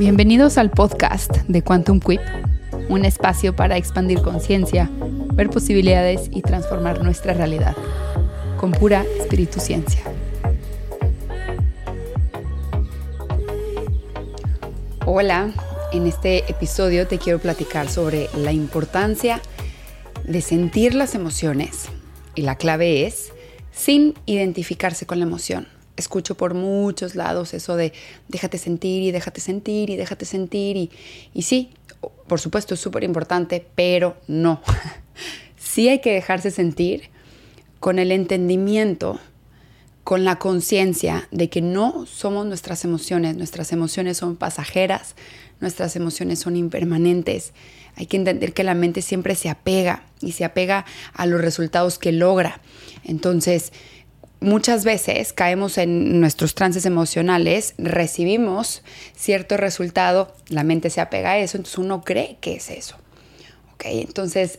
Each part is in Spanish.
Bienvenidos al podcast de Quantum Quip, un espacio para expandir conciencia, ver posibilidades y transformar nuestra realidad con pura espíritu ciencia. Hola, en este episodio te quiero platicar sobre la importancia de sentir las emociones y la clave es sin identificarse con la emoción escucho por muchos lados eso de déjate sentir y déjate sentir y déjate sentir y, y sí, por supuesto es súper importante, pero no. sí hay que dejarse sentir con el entendimiento, con la conciencia de que no somos nuestras emociones, nuestras emociones son pasajeras, nuestras emociones son impermanentes. Hay que entender que la mente siempre se apega y se apega a los resultados que logra. Entonces, muchas veces caemos en nuestros trances emocionales, recibimos cierto resultado, la mente se apega a eso, entonces uno cree que es eso. ¿Ok? Entonces,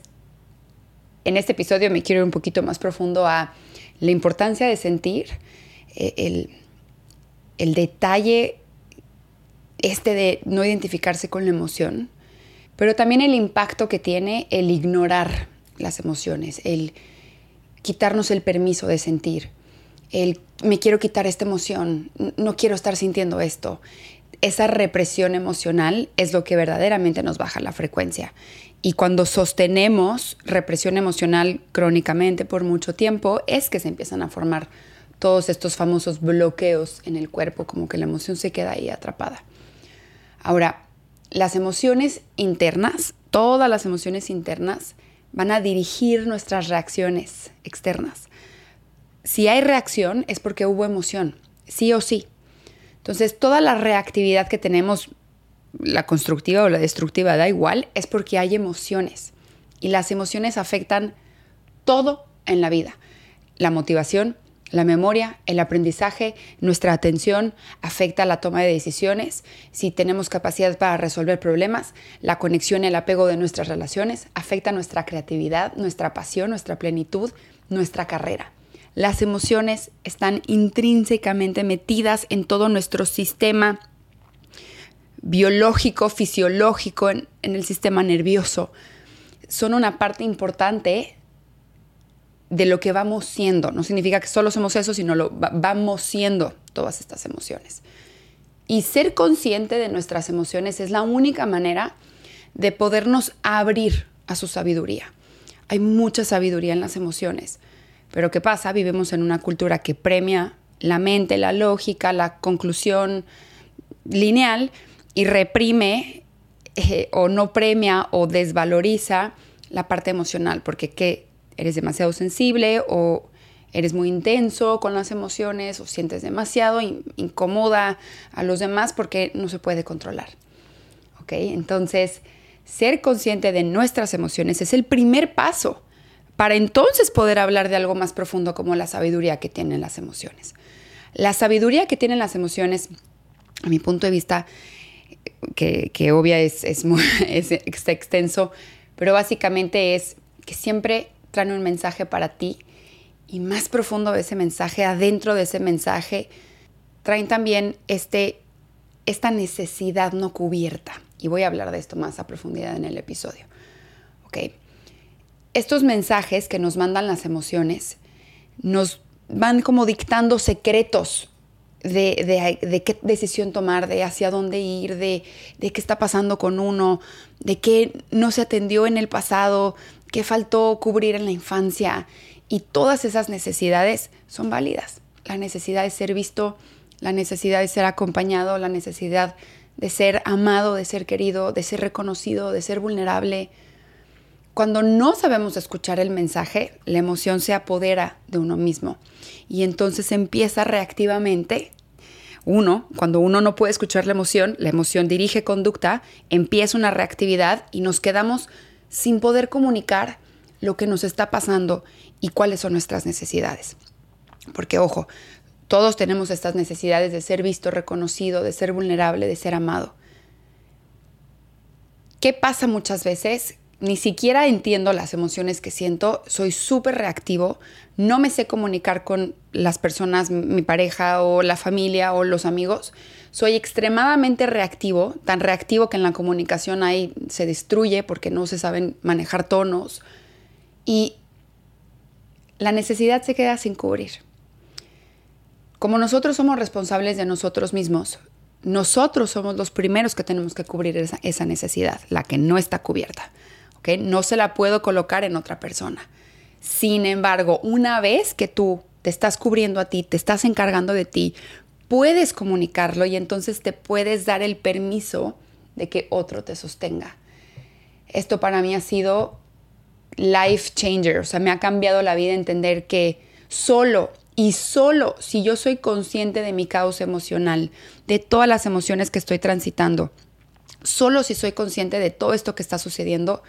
en este episodio me quiero ir un poquito más profundo a la importancia de sentir, eh, el, el detalle este de no identificarse con la emoción, pero también el impacto que tiene el ignorar las emociones, el quitarnos el permiso de sentir me quiero quitar esta emoción, no quiero estar sintiendo esto. Esa represión emocional es lo que verdaderamente nos baja la frecuencia. Y cuando sostenemos represión emocional crónicamente por mucho tiempo, es que se empiezan a formar todos estos famosos bloqueos en el cuerpo, como que la emoción se queda ahí atrapada. Ahora, las emociones internas, todas las emociones internas, van a dirigir nuestras reacciones externas si hay reacción es porque hubo emoción, sí o sí. Entonces, toda la reactividad que tenemos, la constructiva o la destructiva, da igual, es porque hay emociones. Y las emociones afectan todo en la vida. La motivación, la memoria, el aprendizaje, nuestra atención afecta la toma de decisiones, si tenemos capacidad para resolver problemas, la conexión y el apego de nuestras relaciones, afecta nuestra creatividad, nuestra pasión, nuestra plenitud, nuestra carrera. Las emociones están intrínsecamente metidas en todo nuestro sistema biológico, fisiológico, en, el sistema nervioso. Son una parte importante de lo que vamos siendo. No significa que solo somos eso, sino lo vamos siendo todas estas emociones. Y ser consciente de nuestras emociones es la única manera de podernos abrir a su sabiduría. Hay mucha sabiduría en las emociones. Pero ¿qué pasa? Vivimos en una cultura que premia la mente, la lógica, la conclusión lineal y reprime eh, o no premia o desvaloriza la parte emocional, porque ¿qué? eres demasiado sensible o eres muy intenso con las emociones o sientes demasiado incómoda a los demás porque no se puede controlar. ¿Ok? Entonces, ser consciente de nuestras emociones es el primer paso para entonces poder hablar de algo más profundo como la sabiduría que tienen las emociones. La sabiduría que tienen las emociones, a mi punto de vista, que, obvia es, extenso, pero básicamente es que siempre traen un mensaje para ti y más profundo de ese mensaje, adentro de ese mensaje, traen también este, esta necesidad no cubierta. Y voy a hablar de esto más a profundidad en el episodio. ¿ok? Estos mensajes que nos mandan las emociones nos van como dictando secretos de, qué decisión tomar, de hacia dónde ir, de, de, qué está pasando con uno, de qué no se atendió en el pasado, qué faltó cubrir en la infancia. Y todas esas necesidades son válidas. La necesidad de ser visto, la necesidad de ser acompañado, la necesidad de ser amado, de ser querido, de ser reconocido, de ser vulnerable, cuando no sabemos escuchar el mensaje, la emoción se apodera de uno mismo y entonces empieza reactivamente. Uno, cuando uno no puede escuchar la emoción, la emoción dirige conducta, empieza una reactividad y nos quedamos sin poder comunicar lo que nos está pasando y cuáles son nuestras necesidades. Porque ojo, todos tenemos estas necesidades de ser visto, reconocido, de ser vulnerable, de ser amado. ¿Qué pasa muchas veces? Ni siquiera entiendo las emociones que siento, soy súper reactivo, no me sé comunicar con las personas, mi pareja o la familia o los amigos, soy extremadamente reactivo, tan reactivo que en la comunicación ahí se destruye porque no se saben manejar tonos y la necesidad se queda sin cubrir. Como nosotros somos responsables de nosotros mismos, nosotros somos los primeros que tenemos que cubrir esa, necesidad, la que no está cubierta. No se la puedo colocar en otra persona. Sin embargo, una vez que tú te estás cubriendo a ti, te estás encargando de ti, puedes comunicarlo y entonces te puedes dar el permiso de que otro te sostenga. Esto para mí ha sido life changer, o sea, me ha cambiado la vida entender que solo y solo si yo soy consciente de mi causa emocional, de todas las emociones que estoy transitando, solo si soy consciente de todo esto que está sucediendo,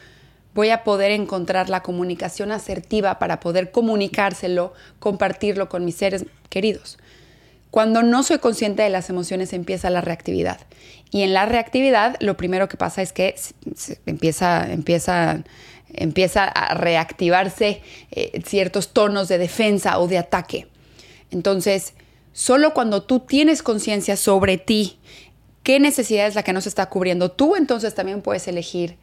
voy a poder encontrar la comunicación asertiva para poder comunicárselo, compartirlo con mis seres queridos. Cuando no soy consciente de las emociones empieza la reactividad. Y en la reactividad lo primero que pasa es que empieza, empieza, empieza a reactivarse eh, ciertos tonos de defensa o de ataque. Entonces, solo cuando tú tienes conciencia sobre ti, qué necesidad es la que no se está cubriendo, tú entonces también puedes elegir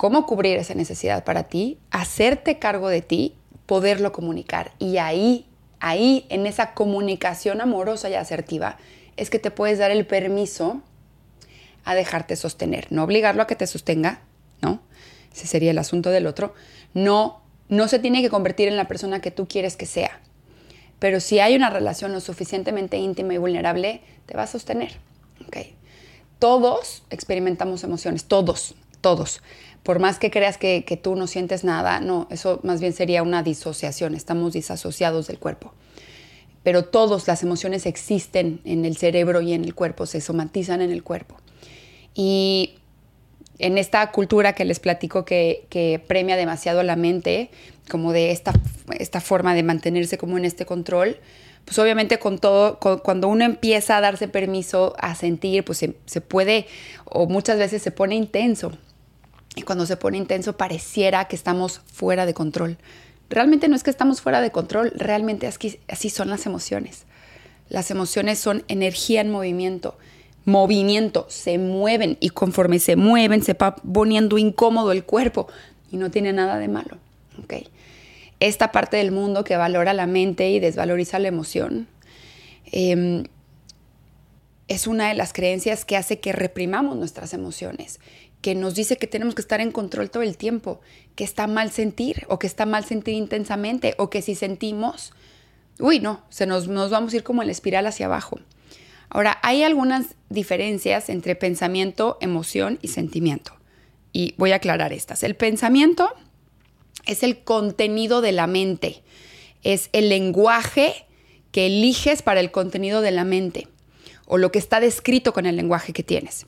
cómo cubrir esa necesidad para ti, hacerte cargo de ti, poderlo comunicar. Y ahí, ahí, en esa comunicación amorosa y asertiva, es que te puedes dar el permiso a dejarte sostener. No obligarlo a que te sostenga, ¿no? Ese sería el asunto del otro. No, no se tiene que convertir en la persona que tú quieres que sea. Pero si hay una relación lo suficientemente íntima y vulnerable, te va a sostener. ¿okay? Todos experimentamos emociones, todos, todos por más que creas que, tú no sientes nada, no, eso más bien sería una disociación, estamos disasociados del cuerpo. Pero todas las emociones existen en el cerebro y en el cuerpo, se somatizan en el cuerpo. Y en esta cultura que les platico que, premia demasiado la mente, como de esta, esta forma de mantenerse como en este control, pues obviamente con todo, cuando uno empieza a darse permiso a sentir, pues se, se, puede, o muchas veces se pone intenso. Y cuando se pone intenso pareciera que estamos fuera de control. Realmente no es que estamos fuera de control, realmente así, son las emociones. Las emociones son energía en movimiento. Movimiento, se mueven y conforme se mueven se va poniendo incómodo el cuerpo y no tiene nada de malo. ¿okay? Esta parte del mundo que valora la mente y desvaloriza la emoción em, es una de las creencias que hace que reprimamos nuestras emociones que nos dice que tenemos que estar en control todo el tiempo, que está mal sentir o que está mal sentir intensamente o que si sentimos, uy, no, se nos, nos vamos a ir como en la espiral hacia abajo. Ahora, hay algunas diferencias entre pensamiento, emoción y sentimiento. Y voy a aclarar estas. El pensamiento es el contenido de la mente, es el lenguaje que eliges para el contenido de la mente o lo que está descrito con el lenguaje que tienes.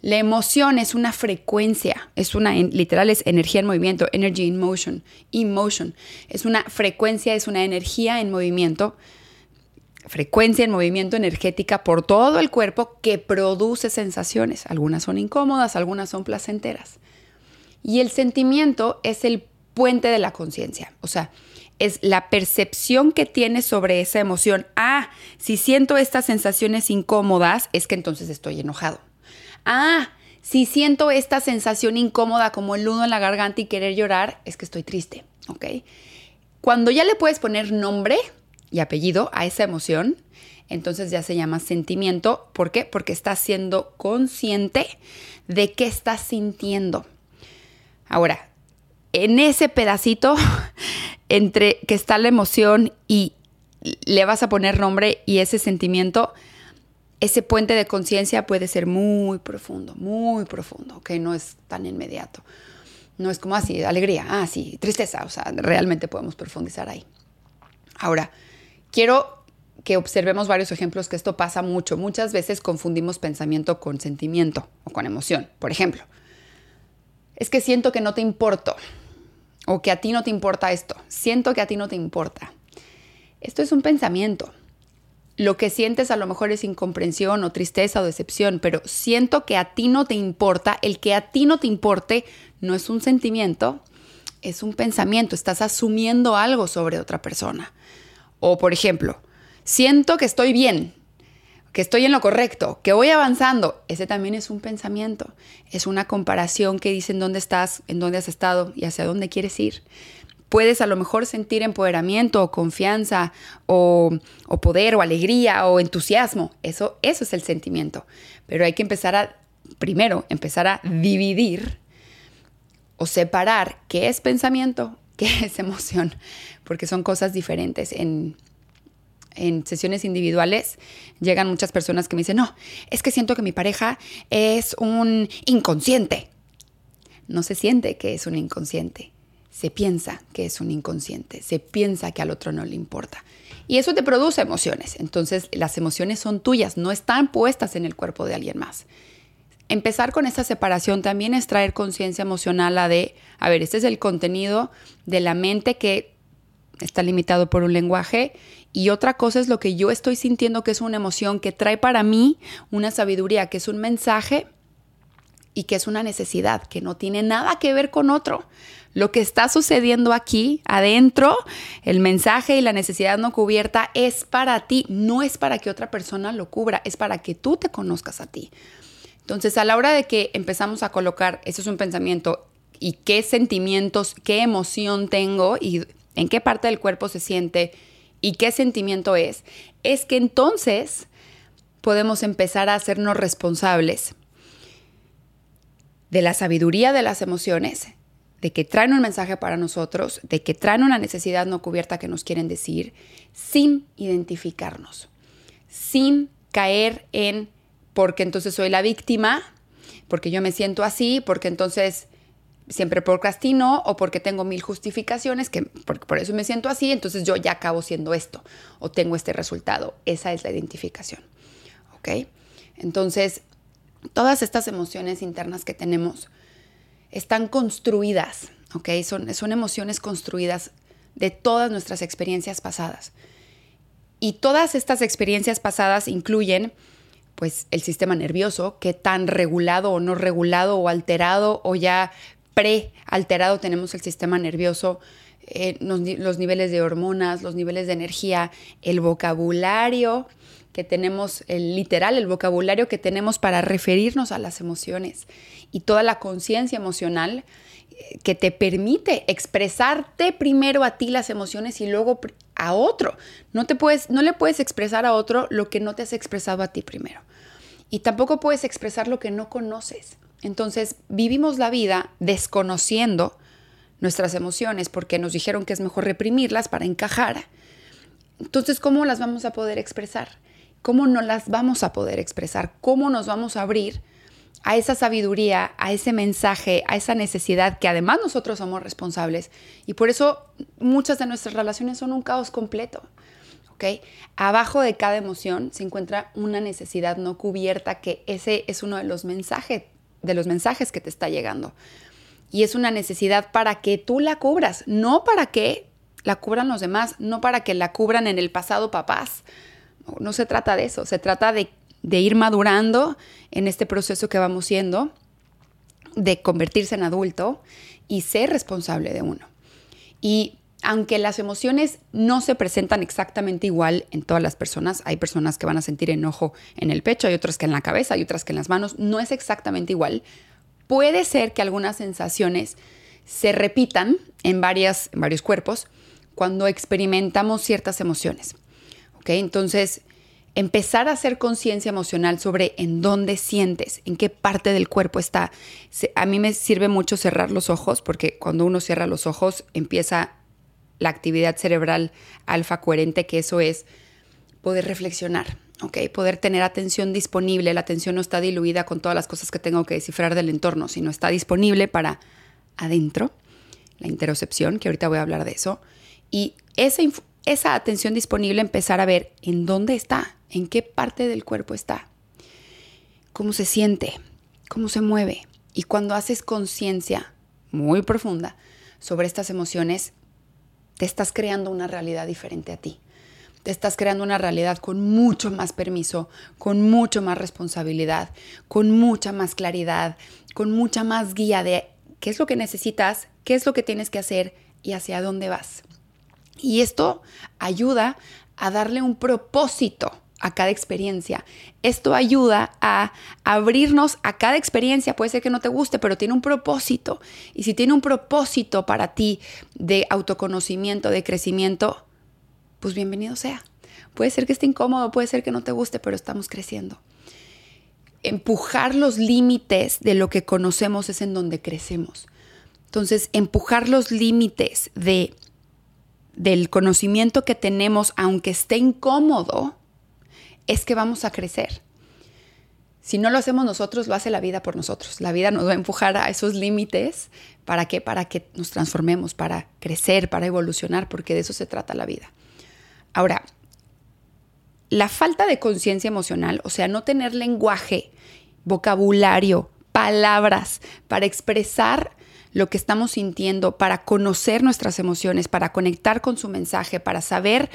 La emoción es una frecuencia, es una, literal es energía en movimiento, energy in motion, emotion. Es una frecuencia, es una energía en movimiento, frecuencia en movimiento energética por todo el cuerpo que produce sensaciones. Algunas son incómodas, algunas son placenteras. Y el sentimiento es el puente de la conciencia, o sea, es la percepción que tienes sobre esa emoción. Ah, si siento estas sensaciones incómodas, es que entonces estoy enojado ah, si siento esta sensación incómoda como el nudo en la garganta y querer llorar, es que estoy triste, ¿ok? Cuando ya le puedes poner nombre y apellido a esa emoción, entonces ya se llama sentimiento. ¿Por qué? Porque estás siendo consciente de qué estás sintiendo. Ahora, en ese pedacito entre que está la emoción y le vas a poner nombre y ese sentimiento, ese puente de conciencia puede ser muy profundo, muy profundo, que no es tan inmediato. No es como así, alegría, ah, sí, tristeza, o sea, realmente podemos profundizar ahí. Ahora, quiero que observemos varios ejemplos que esto pasa mucho. Muchas veces confundimos pensamiento con sentimiento o con emoción. Por ejemplo, es que siento que no te importo o que a ti no te importa esto. Siento que a ti no te importa. Esto es un pensamiento lo que sientes a lo mejor es incomprensión o tristeza o decepción, pero siento que a ti no te importa, el que a ti no te importe no es un sentimiento, es un pensamiento, estás asumiendo algo sobre otra persona. O por ejemplo, siento que estoy bien, que estoy en lo correcto, que voy avanzando, ese también es un pensamiento, es una comparación que dice en dónde estás, en dónde has estado y hacia dónde quieres ir puedes a lo mejor sentir empoderamiento o confianza o, poder o alegría o entusiasmo. Eso, eso es el sentimiento. Pero hay que empezar a, primero, empezar a dividir o separar qué es pensamiento, qué es emoción, porque son cosas diferentes. En, en sesiones individuales llegan muchas personas que me dicen, no, es que siento que mi pareja es un inconsciente. No se siente que es un inconsciente se piensa que es un inconsciente, se piensa que al otro no le importa. Y eso te produce emociones. Entonces las emociones son tuyas, no están puestas en el cuerpo de alguien más. Empezar con esa separación también es traer conciencia emocional a de, a ver, este es el contenido de la mente que está limitado por un lenguaje y otra cosa es lo que yo estoy sintiendo que es una emoción que trae para mí una sabiduría, que es un mensaje y que es una necesidad, que no tiene nada que ver con otro. Lo que está sucediendo aquí adentro, el mensaje y la necesidad no cubierta es para ti, no es para que otra persona lo cubra, es para que tú te conozcas a ti. Entonces, a la hora de que empezamos a colocar, eso es un pensamiento, y qué sentimientos, qué emoción tengo y en qué parte del cuerpo se siente y qué sentimiento es, es que entonces podemos empezar a hacernos responsables de la sabiduría de las emociones de que traen un mensaje para nosotros, de que traen una necesidad no cubierta que nos quieren decir, sin identificarnos, sin caer en porque entonces soy la víctima, porque yo me siento así, porque entonces siempre procrastino o porque tengo mil justificaciones, que por, por eso me siento así, entonces yo ya acabo siendo esto o tengo este resultado. Esa es la identificación. ¿Ok? Entonces, todas estas emociones internas que tenemos, están construidas, ¿ok? Son, son emociones construidas de todas nuestras experiencias pasadas. Y todas estas experiencias pasadas incluyen pues el sistema nervioso, qué tan regulado o no regulado o alterado o ya pre-alterado tenemos el sistema nervioso, eh, los, los, niveles de hormonas, los niveles de energía, el vocabulario que tenemos, el literal, el vocabulario que tenemos para referirnos a las emociones y toda la conciencia emocional eh, que te permite expresarte primero a ti las emociones y luego a otro. No, te puedes, no le puedes expresar a otro lo que no te has expresado a ti primero. Y tampoco puedes expresar lo que no conoces. Entonces vivimos la vida desconociendo nuestras emociones porque nos dijeron que es mejor reprimirlas para encajar. Entonces, ¿cómo las vamos a poder expresar? ¿Cómo no las vamos a poder expresar? ¿Cómo nos vamos a abrir a esa sabiduría, a ese mensaje, a esa necesidad que además nosotros somos responsables. Y por eso muchas de nuestras relaciones son un caos completo. ¿ok? Abajo de cada emoción se encuentra una necesidad no cubierta que ese es uno de los mensajes, de los mensajes que te está llegando. Y es una necesidad para que tú la cubras, no para que la cubran los demás, no para que la cubran en el pasado papás. No se trata de eso, se trata de ir madurando en este proceso que vamos siendo, de convertirse en adulto y ser responsable de uno. Y aunque las emociones no se presentan exactamente igual en todas las personas, hay personas que van a sentir enojo en el pecho, hay otras que en la cabeza, hay otras que en las manos, no es exactamente igual. Puede ser que algunas sensaciones se repitan en varios cuerpos cuando experimentamos ciertas emociones. ¿Ok? Entonces, empezar a hacer conciencia emocional sobre en dónde sientes, en qué parte del cuerpo está. A mí me sirve mucho cerrar los ojos porque cuando uno cierra los ojos empieza la actividad cerebral alfa coherente, que eso es poder reflexionar, ¿ok? Poder tener atención disponible. La atención no está diluida con todas las cosas que tengo que descifrar del entorno, sino está disponible para adentro, la interocepción, que ahorita voy a hablar de eso. Y esa, esa atención disponible empezar a ver en dónde está, en qué parte del cuerpo está, cómo se siente, cómo se mueve. Y cuando haces conciencia muy profunda sobre estas emociones, te estás creando una realidad diferente a ti. te estás creando una realidad con mucho más permiso, con mucho más responsabilidad, con mucha más claridad, con mucha más guía de qué es lo que necesitas, qué es lo que tienes que hacer y hacia dónde vas. Y esto ayuda a darle un propósito a cada experiencia. Esto ayuda a abrirnos a cada experiencia. Puede ser que no te guste, pero tiene un propósito. Y si tiene un propósito para ti de autoconocimiento, de crecimiento, pues bienvenido sea. Puede ser que esté incómodo, puede ser que no te guste, pero estamos creciendo. Empujar los límites de lo que conocemos es en donde crecemos. Entonces, empujar los límites de, del conocimiento que tenemos, aunque esté incómodo, es que vamos a crecer. Si no lo hacemos nosotros, lo hace la vida por nosotros. La vida nos va a empujar a esos límites. ¿Para qué? Para que nos transformemos, para crecer, para evolucionar, porque de eso se trata la vida. Ahora, la falta de conciencia emocional, o sea, no tener lenguaje, vocabulario, palabras para expresar lo que estamos sintiendo, para conocer nuestras emociones, para conectar con su mensaje, para saber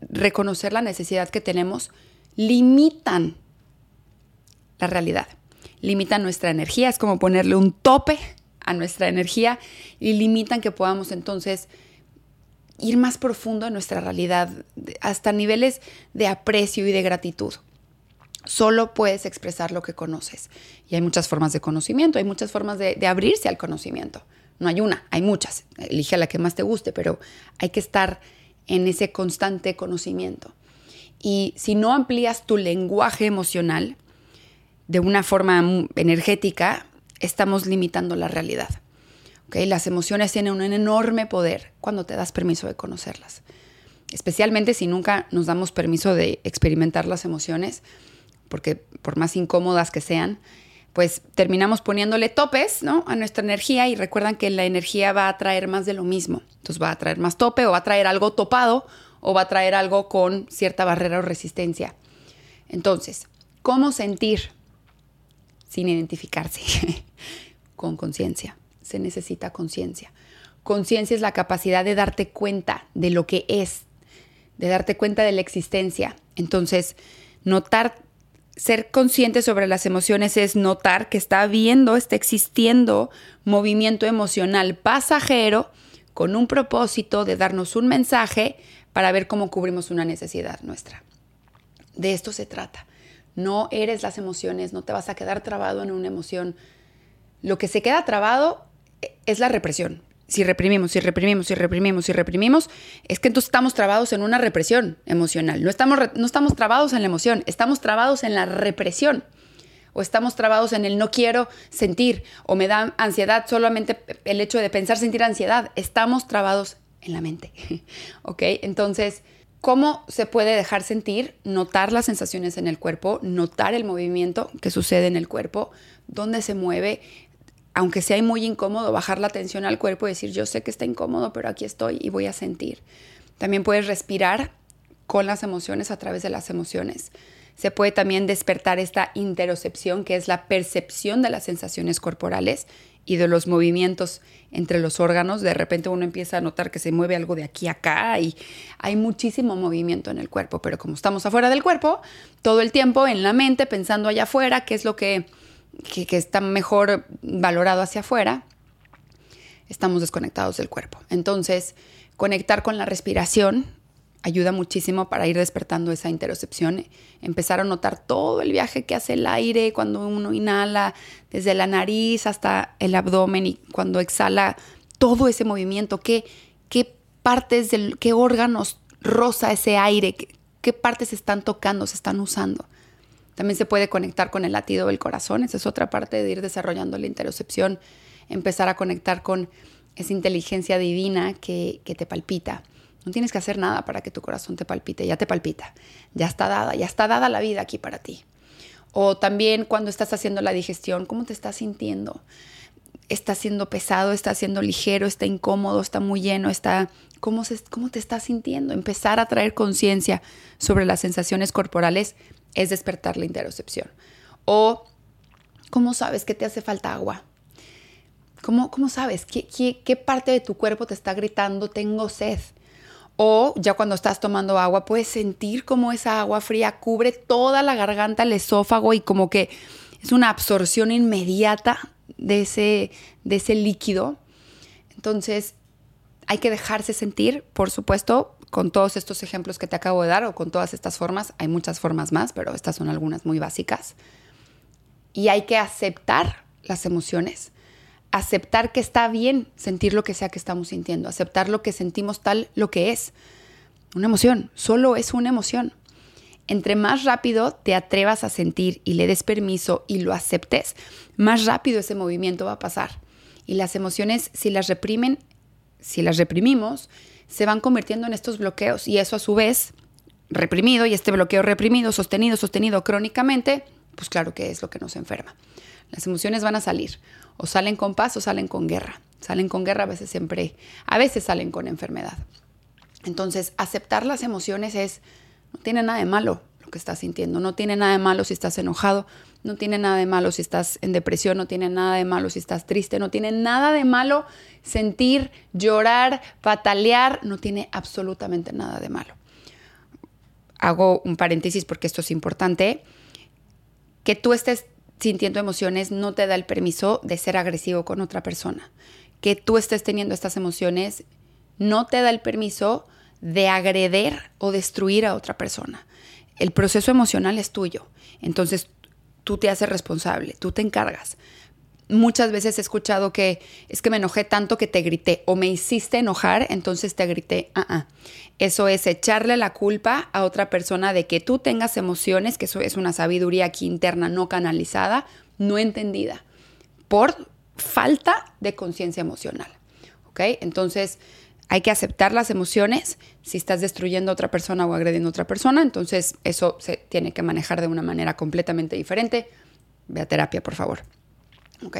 reconocer la necesidad que tenemos, limitan la realidad, limitan nuestra energía, es como ponerle un tope a nuestra energía y limitan que podamos entonces ir más profundo en nuestra realidad, hasta niveles de aprecio y de gratitud. Solo puedes expresar lo que conoces. Y hay muchas formas de conocimiento, hay muchas formas de, abrirse al conocimiento. No hay una, hay muchas. Elige la que más te guste, pero hay que estar en ese constante conocimiento. Y si no amplías tu lenguaje emocional de una forma energética, estamos limitando la realidad. ¿Okay? Las emociones tienen un enorme poder cuando te das permiso de conocerlas. Especialmente si nunca nos damos permiso de experimentar las emociones, porque por más incómodas que sean, pues terminamos poniéndole topes ¿no? a nuestra energía y recuerdan que la energía va a traer más de lo mismo. Entonces va a traer más tope o va a traer algo topado o va a traer algo con cierta barrera o resistencia. Entonces, ¿cómo sentir sin identificarse? con conciencia. Se necesita conciencia. Conciencia es la capacidad de darte cuenta de lo que es, de darte cuenta de la existencia. Entonces, notar, ser consciente sobre las emociones es notar que está habiendo, está existiendo movimiento emocional pasajero con un propósito de darnos un mensaje para ver cómo cubrimos una necesidad nuestra. De esto se trata. No eres las emociones, no te vas a quedar trabado en una emoción. Lo que se queda trabado es la represión. Si reprimimos, si reprimimos, si reprimimos, si reprimimos, es que entonces estamos trabados en una represión emocional. No estamos, no estamos trabados en la emoción, estamos trabados en la represión. O estamos trabados en el no quiero sentir, o me da ansiedad solamente el hecho de pensar sentir ansiedad. Estamos trabados en la mente. ¿Ok? Entonces, ¿cómo se puede dejar sentir? Notar las sensaciones en el cuerpo, notar el movimiento que sucede en el cuerpo, dónde se mueve, aunque sea muy incómodo, bajar la atención al cuerpo y decir, yo sé que está incómodo, pero aquí estoy y voy a sentir. También puedes respirar con las emociones a través de las emociones. Se puede también despertar esta interocepción, que es la percepción de las sensaciones corporales y de los movimientos entre los órganos. De repente uno empieza a notar que se mueve algo de aquí a acá y hay muchísimo movimiento en el cuerpo, pero como estamos afuera del cuerpo, todo el tiempo en la mente, pensando allá afuera, qué es lo que, que está mejor valorado hacia afuera, estamos desconectados del cuerpo. Entonces, conectar con la respiración ayuda muchísimo para ir despertando esa interocepción, empezar a notar todo el viaje que hace el aire cuando uno inhala, desde la nariz hasta el abdomen y cuando exhala, todo ese movimiento, qué, qué partes, del, qué órganos roza ese aire, qué, qué partes se están tocando, se están usando. También se puede conectar con el latido del corazón, esa es otra parte de ir desarrollando la interocepción, empezar a conectar con esa inteligencia divina que, que te palpita no tienes que hacer nada para que tu corazón te palpite, ya te palpita, ya está dada, ya está dada la vida aquí para ti. O también cuando estás haciendo la digestión, ¿cómo te estás sintiendo? ¿Está siendo pesado? ¿Está siendo ligero? ¿Está incómodo? ¿Está muy lleno? ¿Está... ¿Cómo, se, ¿Cómo te estás sintiendo? Empezar a traer conciencia sobre las sensaciones corporales es despertar la interocepción. O, ¿cómo sabes que te hace falta agua? ¿Cómo, cómo sabes? ¿Qué, qué, parte de tu cuerpo te está gritando tengo sed? O ya cuando estás tomando agua, puedes sentir como esa agua fría cubre toda la garganta, el esófago y como que es una absorción inmediata de ese, de ese líquido. Entonces, hay que dejarse sentir, por supuesto, con todos estos ejemplos que te acabo de dar o con todas estas formas. Hay muchas formas más, pero estas son algunas muy básicas. Y hay que aceptar las emociones aceptar que está bien sentir lo que sea que estamos sintiendo, aceptar lo que sentimos tal lo que es. Una emoción, solo es una emoción. Entre más rápido te atrevas a sentir y le des permiso y lo aceptes, más rápido ese movimiento va a pasar. Y las emociones, si las reprimen, si las reprimimos, se van convirtiendo en estos bloqueos y eso a su vez, reprimido y este bloqueo reprimido, sostenido, sostenido crónicamente, pues claro que es lo que nos enferma. Las emociones van a salir. O salen con paz o salen con guerra. Salen con guerra a veces siempre, a veces salen con enfermedad. Entonces, aceptar las emociones es, no tiene nada de malo que estás sintiendo, no tiene nada de malo si estás enojado, no tiene nada de malo si estás en depresión, no tiene nada de malo si estás triste, no tiene nada de malo sentir, llorar, patalear, no tiene absolutamente nada de malo. Hago un paréntesis porque esto es importante. Que tú estés sintiendo emociones no te da el permiso de ser agresivo con otra persona. Que tú estés teniendo estas emociones no te da el permiso de agreder o destruir a otra persona. El proceso emocional es tuyo. Entonces tú te haces responsable, tú te encargas muchas veces he escuchado que es que me enojé tanto que te grité o me hiciste enojar, entonces te grité. Ah, ah. Eso es echarle la culpa a otra persona de que tú tengas emociones, que eso es una sabiduría aquí interna no canalizada, no entendida, por falta de conciencia emocional. ¿Ok? Entonces hay que aceptar las emociones. Si estás destruyendo a otra persona o agrediendo a otra persona, entonces eso se tiene que manejar de una manera completamente diferente. Ve a terapia, por favor. ¿Ok?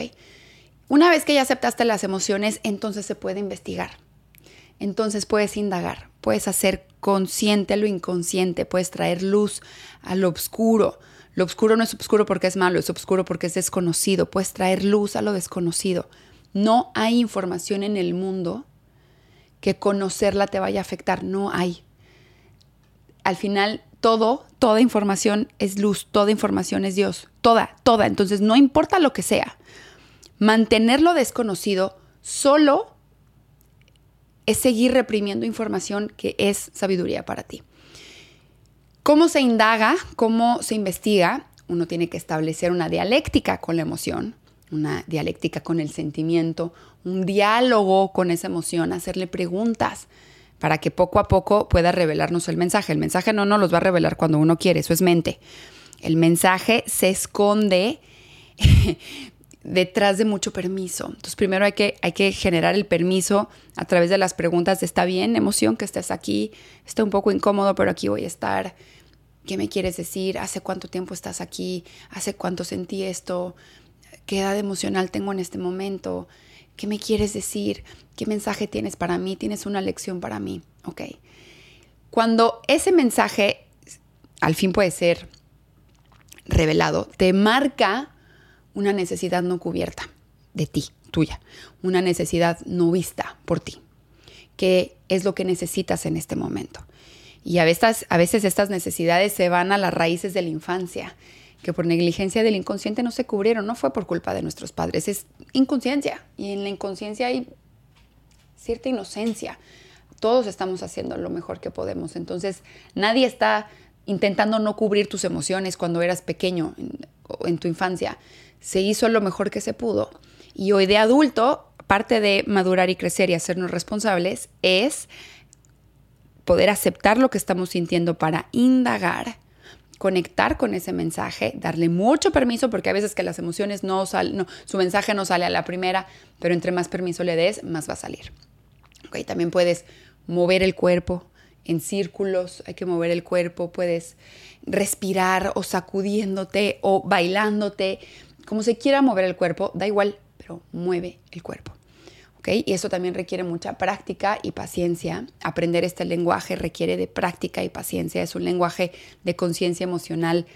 Una vez que ya aceptaste las emociones, entonces se puede investigar. Entonces puedes indagar, puedes hacer consciente lo inconsciente, puedes traer luz a lo oscuro. Lo oscuro no es oscuro porque es malo, es oscuro porque es desconocido. Puedes traer luz a lo desconocido. No hay información en el mundo que conocerla te vaya a afectar, no hay. Al final, todo, toda información es luz, toda información es Dios, toda, toda. Entonces, no importa lo que sea, mantenerlo desconocido solo es seguir reprimiendo información que es sabiduría para ti. ¿Cómo se indaga? ¿Cómo se investiga? Uno tiene que establecer una dialéctica con la emoción, una dialéctica con el sentimiento, un diálogo con esa emoción, hacerle preguntas para que poco a poco pueda revelarnos el mensaje. El mensaje no nos los va a revelar cuando uno quiere, eso es mente. El mensaje se esconde detrás de mucho permiso. Entonces, primero hay que, hay que generar el permiso a través de las preguntas de está bien, emoción, que estés aquí, está un poco incómodo, pero aquí voy a estar. ¿Qué me quieres decir? ¿Hace cuánto tiempo estás aquí? ¿Hace cuánto sentí esto? ¿Qué edad emocional tengo en este momento? ¿Qué me quieres decir? ¿Qué mensaje tienes para mí? ¿Tienes una lección para mí? Ok. Cuando ese mensaje al fin puede ser revelado, te marca una necesidad no cubierta de ti, tuya, una necesidad no vista por ti, que es lo que necesitas en este momento. Y a veces, a veces estas necesidades se van a las raíces de la infancia, que por negligencia del inconsciente no se cubrieron, no fue por culpa de nuestros padres, es inconsciencia. Y en la inconsciencia hay cierta inocencia. Todos estamos haciendo lo mejor que podemos. Entonces, nadie está intentando no cubrir tus emociones cuando eras pequeño en tu infancia se hizo lo mejor que se pudo. Y hoy de adulto, parte de madurar y crecer y hacernos responsables es poder aceptar lo que estamos sintiendo para indagar, conectar con ese mensaje, darle mucho permiso, porque a veces que las emociones no salen, su mensaje no sale a la primera, pero entre más permiso le des, más va a salir. También puedes mover el cuerpo en círculos, hay que mover el cuerpo, puedes respirar o sacudiéndote o bailándote, como se quiera mover el cuerpo, da igual, pero mueve el cuerpo. Y eso también requiere mucha práctica y paciencia. Aprender este lenguaje requiere de práctica y paciencia. Es un lenguaje de conciencia emocional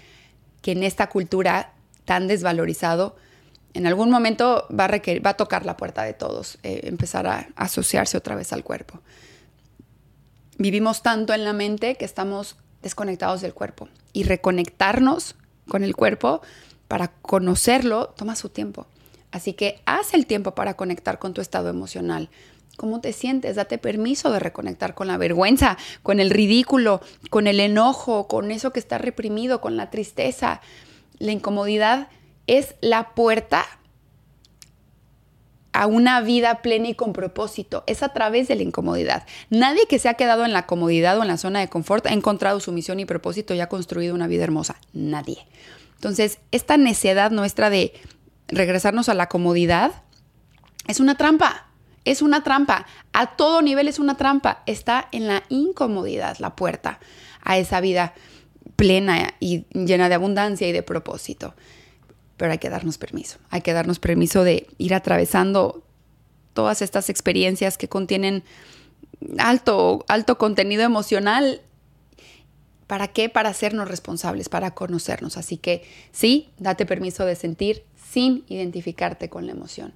que en esta cultura tan desvalorizado, en algún momento va a, requerir, va a tocar la puerta de todos, eh, empezar a asociarse otra vez al cuerpo. vivimos tanto en la mente que estamos desconectados del cuerpo. Y reconectarnos con el cuerpo para conocerlo toma su tiempo. Así que haz el tiempo para conectar con tu estado emocional. ¿Cómo te sientes? Date permiso de reconectar con la vergüenza, con el ridículo, con el enojo, con eso que está reprimido, con la tristeza. La incomodidad es la puerta a una vida plena y con propósito. Es a través de la incomodidad. Nadie que se ha quedado en la comodidad o en la zona de confort ha encontrado su misión y propósito y ha construido una vida hermosa. Nadie. Entonces, esta necedad nuestra de regresarnos a la comodidad es una trampa. Es una trampa. A todo nivel es una trampa. Está en la incomodidad la puerta a esa vida plena y llena de abundancia y de propósito pero hay que darnos permiso. Hay que darnos permiso de ir atravesando todas estas experiencias que contienen alto, alto contenido emocional. ¿Para qué? Para hacernos responsables, para conocernos. Así que sí, date permiso de sentir sin identificarte con la emoción.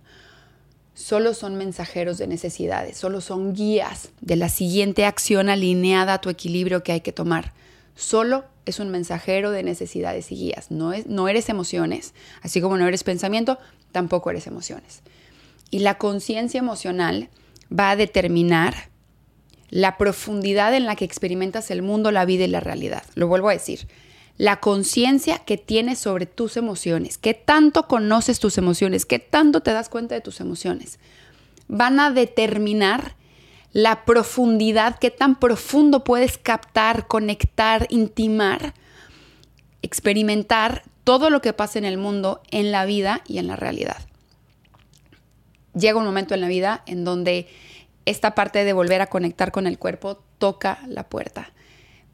Solo son mensajeros de necesidades, solo son guías de la siguiente acción alineada a tu equilibrio que hay que tomar. Solo es un mensajero de necesidades y guías. No, es, no eres emociones, así como no eres pensamiento, tampoco eres emociones. Y la conciencia emocional va a determinar la profundidad en la que experimentas el mundo, la vida y la realidad. Lo vuelvo a decir. La conciencia que tienes sobre tus emociones, qué tanto conoces tus emociones, qué tanto te das cuenta de tus emociones, van a determinar la profundidad, qué tan profundo puedes captar, conectar, intimar, experimentar todo lo que pasa en el mundo, en la vida y en la realidad. Llega un momento en la vida en donde esta parte de volver a conectar con el cuerpo toca la puerta,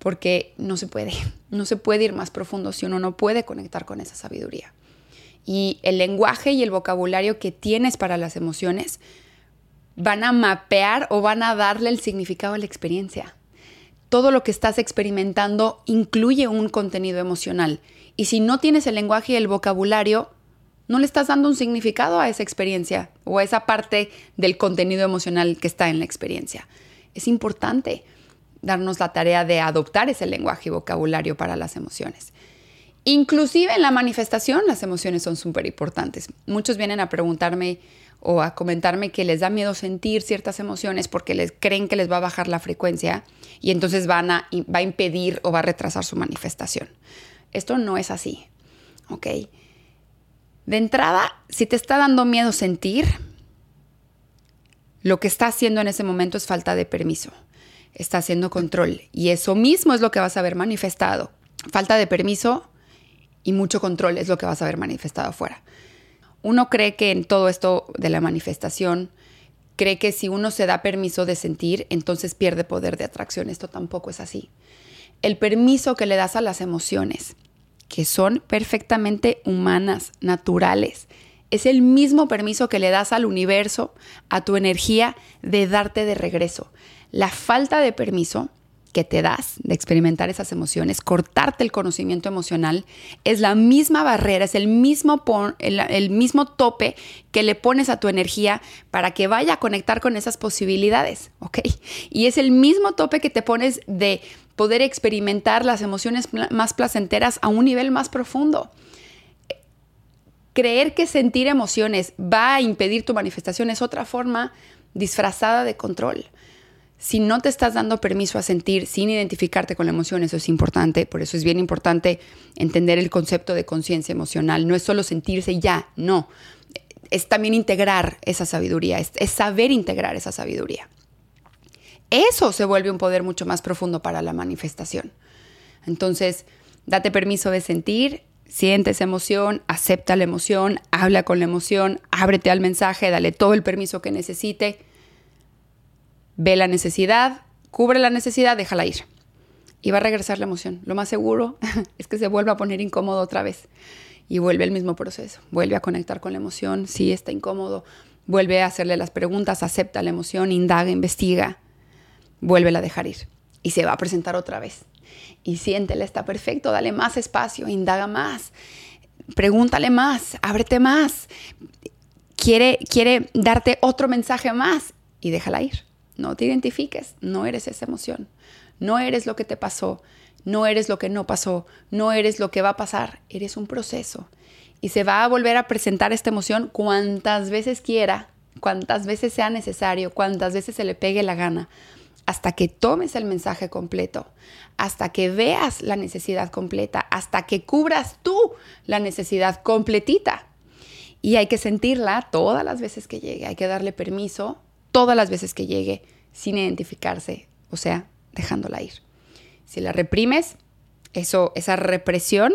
porque no se puede, no se puede ir más profundo si uno no puede conectar con esa sabiduría. Y el lenguaje y el vocabulario que tienes para las emociones van a mapear o van a darle el significado a la experiencia. Todo lo que estás experimentando incluye un contenido emocional. Y si no tienes el lenguaje y el vocabulario, no le estás dando un significado a esa experiencia o a esa parte del contenido emocional que está en la experiencia. Es importante darnos la tarea de adoptar ese lenguaje y vocabulario para las emociones. Inclusive en la manifestación las emociones son súper importantes. Muchos vienen a preguntarme, o a comentarme que les da miedo sentir ciertas emociones porque les creen que les va a bajar la frecuencia y entonces van a, va a impedir o va a retrasar su manifestación. Esto no es así, ¿ok? De entrada, si te está dando miedo sentir, lo que está haciendo en ese momento es falta de permiso, está haciendo control y eso mismo es lo que vas a ver manifestado. Falta de permiso y mucho control es lo que vas a ver manifestado afuera uno cree que en todo esto de la manifestación, cree que si uno se da permiso de sentir, entonces pierde poder de atracción. Esto tampoco es así. El permiso que le das a las emociones, que son perfectamente humanas, naturales, es el mismo permiso que le das al universo, a tu energía, de darte de regreso. La falta de permiso que te das de experimentar esas emociones, cortarte el conocimiento emocional, es la misma barrera, es el mismo, el, mismo tope que le pones a tu energía para que vaya a conectar con esas posibilidades, ¿ok? Y es el mismo tope que te pones de poder experimentar las emociones más placenteras a un nivel más profundo. Creer que sentir emociones va a impedir tu manifestación es otra forma disfrazada de control si no te estás dando permiso a sentir sin identificarte con la emoción, eso es importante, por eso es bien importante entender el concepto de conciencia emocional. No es solo sentirse ya, no. Es también integrar esa sabiduría, es, saber integrar esa sabiduría. Eso se vuelve un poder mucho más profundo para la manifestación. Entonces, date permiso de sentir, siente esa emoción, acepta la emoción, habla con la emoción, ábrete al mensaje, dale todo el permiso que necesite ve la necesidad, cubre la necesidad, déjala ir. Y va a regresar la emoción. Lo más seguro es que se vuelva a poner incómodo otra vez. Y vuelve el mismo proceso. Vuelve a conectar con la emoción. Si está incómodo, vuelve a hacerle las preguntas, acepta la emoción, indaga, investiga. Vuelve a dejar ir. Y se va a presentar otra vez. Y siéntele, está perfecto, dale más espacio, indaga más. Pregúntale más, ábrete más. Quiere, quiere darte otro mensaje más y déjala ir No te identifiques, no eres esa emoción, no eres lo que te pasó, no eres lo que no pasó, no eres lo que va a pasar, eres un proceso. Y se va a volver a presentar esta emoción cuantas veces quiera, cuantas veces sea necesario, cuantas veces se le pegue la gana, hasta que tomes el mensaje completo, hasta que veas la necesidad completa, hasta que cubras tú la necesidad completita. Y hay que sentirla todas las veces que llegue, hay que darle permiso todas las veces que llegue sin identificarse, o sea, dejándola ir. Si la reprimes, eso, esa represión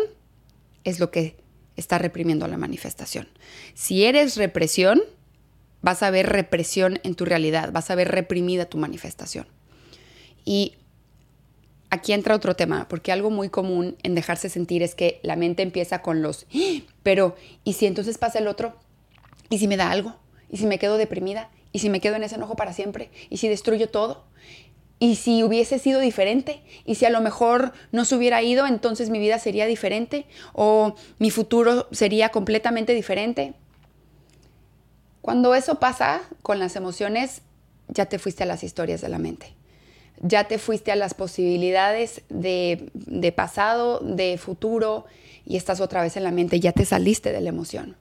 es lo que está reprimiendo la manifestación. Si eres represión, vas a ver represión en tu realidad, vas a ver reprimida tu manifestación. Y aquí entra otro tema, porque algo muy común en dejarse sentir es que la mente empieza con los, ¡Ah! pero, ¿y si entonces pasa el otro? ¿Y si me da algo? ¿Y si me quedo deprimida? ¿Y si me quedo en ese enojo para siempre? ¿Y si destruyo todo? ¿Y si hubiese sido diferente? ¿Y si a lo mejor no se hubiera ido, entonces mi vida sería diferente? ¿O mi futuro sería completamente diferente? Cuando eso pasa con las emociones, ya te fuiste a las historias de la mente. Ya te fuiste a las posibilidades de, pasado, de futuro, y estás otra vez en la mente, ya te saliste de la emoción.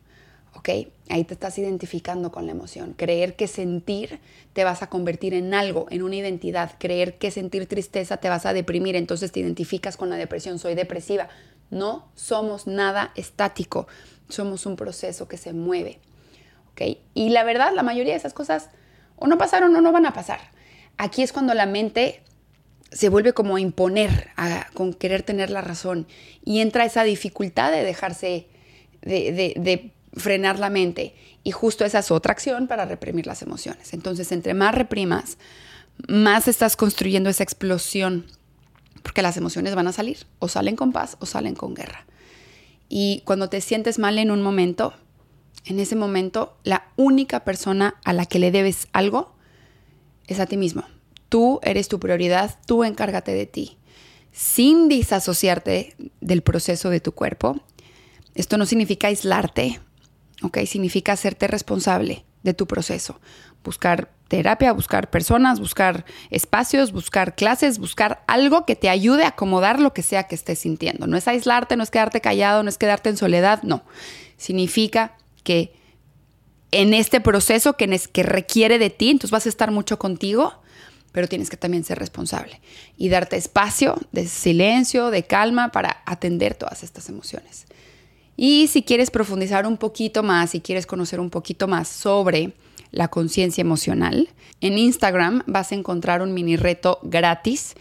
¿Ok? Ahí te estás identificando con la emoción. Creer que sentir te vas a convertir en algo, en una identidad. Creer que sentir tristeza te vas a deprimir, entonces te identificas con la depresión. Soy depresiva. No somos nada estático, somos un proceso que se mueve, ¿ok? Y la verdad, la mayoría de esas cosas o no pasaron o no van a pasar. Aquí es cuando la mente se vuelve como a imponer, con querer tener la razón, y entra esa dificultad de dejarse, de, de frenar la mente. Y justo esa es otra acción para reprimir las emociones. Entonces, entre más reprimas, más estás construyendo esa explosión, porque las emociones van a salir, o salen con paz o salen con guerra. Y cuando te sientes mal en un momento, en ese momento, la única persona a la que le debes algo es a ti mismo. Tú eres tu prioridad, tú encárgate de ti, sin disasociarte del proceso de tu cuerpo. Esto no significa aislarte, ¿ok? Significa hacerte responsable de tu proceso. Buscar terapia, buscar personas, buscar espacios, buscar clases, buscar algo que te ayude a acomodar lo que sea que estés sintiendo. No es aislarte, no es quedarte callado, no es quedarte en soledad, no. Significa que en este proceso que, que requiere de ti, entonces vas a estar mucho contigo, pero tienes que también ser responsable y darte espacio de silencio, de calma para atender todas estas emociones. Y si quieres profundizar un poquito más, si quieres conocer un poquito más sobre la conciencia emocional, en Instagram vas a encontrar un mini reto gratis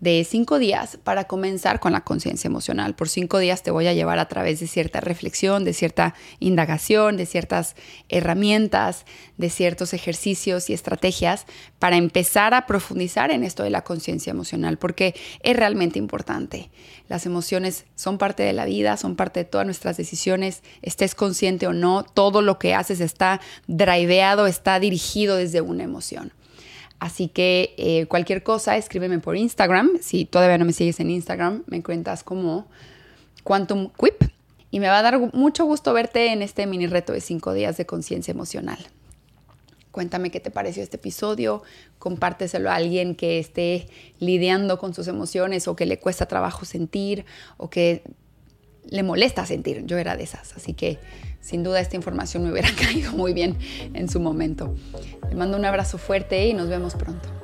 de cinco días para comenzar con la conciencia emocional. Por cinco días te voy a llevar a través de cierta reflexión, de cierta indagación, de ciertas herramientas, de ciertos ejercicios y estrategias para empezar a profundizar en esto de la conciencia emocional, porque es realmente importante. Las emociones son parte de la vida, son parte de todas nuestras decisiones, estés consciente o no, todo lo que haces está driveado, está dirigido desde una emoción. Así que eh, cualquier cosa, escríbeme por Instagram. Si todavía no me sigues en Instagram, me cuentas como Quantum Quip. Y me va a dar mucho gusto verte en este mini reto de cinco días de conciencia emocional. Cuéntame qué te pareció este episodio, compárteselo a alguien que esté lidiando con sus emociones o que le cuesta trabajo sentir o que le molesta sentir. Yo era de esas, así que sin duda esta información me hubiera caído muy bien en su momento. Te mando un abrazo fuerte y nos vemos pronto.